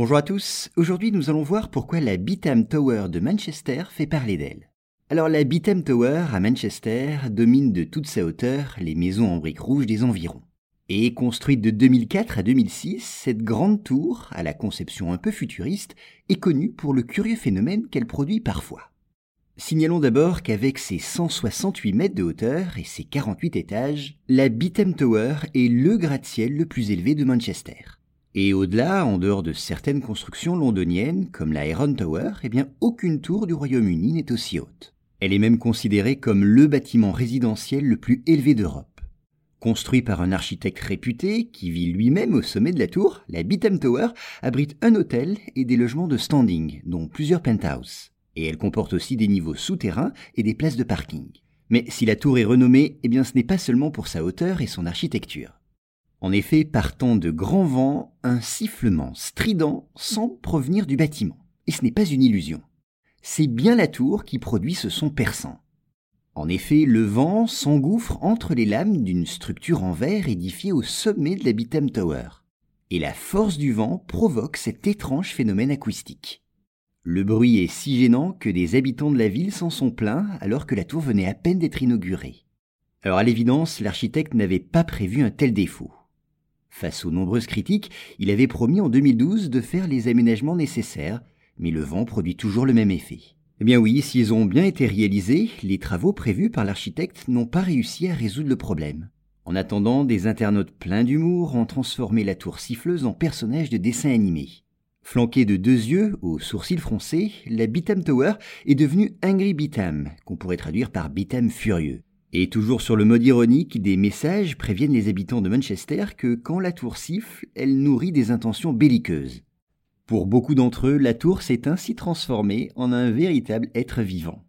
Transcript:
Bonjour à tous, aujourd'hui nous allons voir pourquoi la Beetham Tower de Manchester fait parler d'elle. Alors la Beetham Tower à Manchester domine de toute sa hauteur les maisons en briques rouges des environs. Et construite de 2004 à 2006, cette grande tour, à la conception un peu futuriste, est connue pour le curieux phénomène qu'elle produit parfois. Signalons d'abord qu'avec ses 168 mètres de hauteur et ses 48 étages, la Beetham Tower est le gratte-ciel le plus élevé de Manchester. Et au-delà, en dehors de certaines constructions londoniennes, comme la Heron Tower, eh bien, aucune tour du Royaume-Uni n'est aussi haute. Elle est même considérée comme le bâtiment résidentiel le plus élevé d'Europe. Construit par un architecte réputé, qui vit lui-même au sommet de la tour, la Beetham Tower abrite un hôtel et des logements de standing, dont plusieurs penthouses. Et elle comporte aussi des niveaux souterrains et des places de parking. Mais si la tour est renommée, eh bien ce n'est pas seulement pour sa hauteur et son architecture. En effet, partant de grands vents, un sifflement strident semble provenir du bâtiment. Et ce n'est pas une illusion. C'est bien la tour qui produit ce son perçant. En effet, le vent s'engouffre entre les lames d'une structure en verre édifiée au sommet de la Beetham Tower. Et la force du vent provoque cet étrange phénomène acoustique. Le bruit est si gênant que des habitants de la ville s'en sont plaints alors que la tour venait à peine d'être inaugurée. Alors à l'évidence, l'architecte n'avait pas prévu un tel défaut. Face aux nombreuses critiques, il avait promis en 2012 de faire les aménagements nécessaires, mais le vent produit toujours le même effet. Eh bien oui, s'ils ont bien été réalisés, les travaux prévus par l'architecte n'ont pas réussi à résoudre le problème. En attendant, des internautes pleins d'humour ont transformé la tour siffleuse en personnage de dessin animé. Flanquée de deux yeux, aux sourcils froncés, la Beetham Tower est devenue Angry Beetham, qu'on pourrait traduire par Beetham furieux. Et toujours sur le mode ironique, des messages préviennent les habitants de Manchester que quand la tour siffle, elle nourrit des intentions belliqueuses. Pour beaucoup d'entre eux, la tour s'est ainsi transformée en un véritable être vivant.